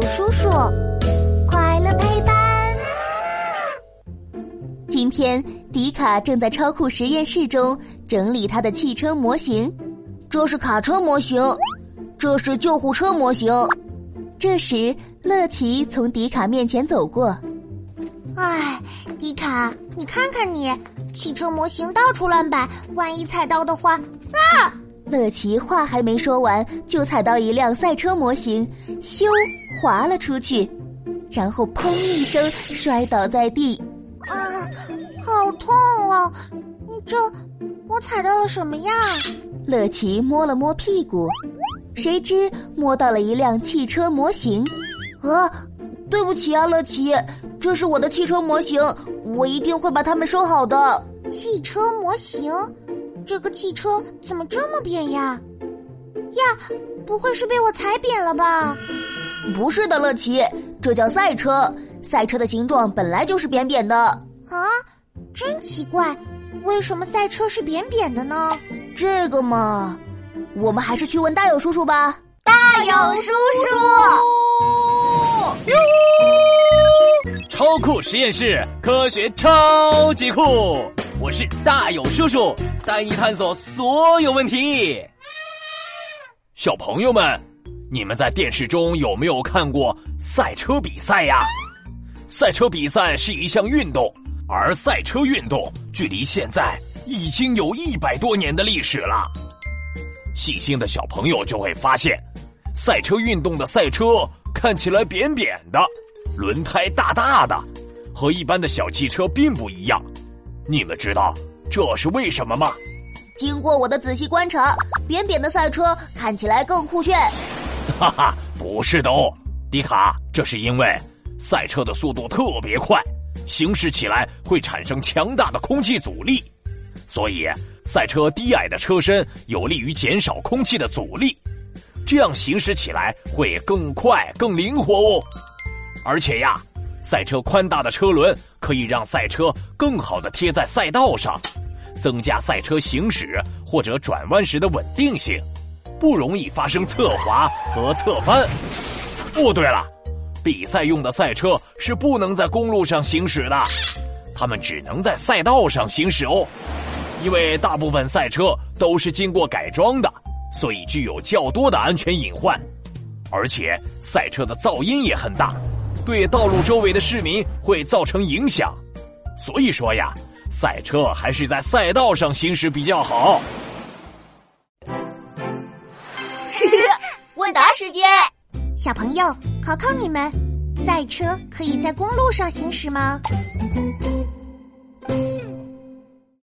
友叔叔，快乐陪伴。今天，迪卡正在超酷实验室中整理他的汽车模型。这是卡车模型，这是救护车模型。这时，乐奇从迪卡面前走过。哎，迪卡，你看看你，汽车模型到处乱摆，万一踩到的话，啊！乐奇话还没说完，就踩到一辆赛车模型，咻，滑了出去，然后砰一声摔倒在地。啊，好痛啊！这我踩到了什么呀？乐奇摸了摸屁股，谁知摸到了一辆汽车模型。啊，对不起啊，乐奇，这是我的汽车模型，我一定会把它们收好的。汽车模型。这个汽车怎么这么扁呀？呀，不会是被我踩扁了吧？不是的，乐奇，这叫赛车。赛车的形状本来就是扁扁的。啊，真奇怪，为什么赛车是扁扁的呢？这个嘛，我们还是去问大勇叔叔吧。大勇叔叔，哟，超酷实验室，科学超级酷。我是大勇叔叔，带你探索所有问题。小朋友们，你们在电视中有没有看过赛车比赛呀？赛车比赛是一项运动，而赛车运动距离现在已经有一百多年的历史了。细心的小朋友就会发现，赛车运动的赛车看起来扁扁的，轮胎大大的，和一般的小汽车并不一样。你们知道这是为什么吗？经过我的仔细观察，扁扁的赛车看起来更酷炫。哈哈，不是的哦，迪卡，这是因为赛车的速度特别快，行驶起来会产生强大的空气阻力，所以赛车低矮的车身有利于减少空气的阻力，这样行驶起来会更快、更灵活哦。而且呀。赛车宽大的车轮可以让赛车更好的贴在赛道上，增加赛车行驶或者转弯时的稳定性，不容易发生侧滑和侧翻。哦，对了，比赛用的赛车是不能在公路上行驶的，它们只能在赛道上行驶哦。因为大部分赛车都是经过改装的，所以具有较多的安全隐患，而且赛车的噪音也很大。对道路周围的市民会造成影响，所以说呀，赛车还是在赛道上行驶比较好。问答时间，小朋友考考你们：赛车可以在公路上行驶吗？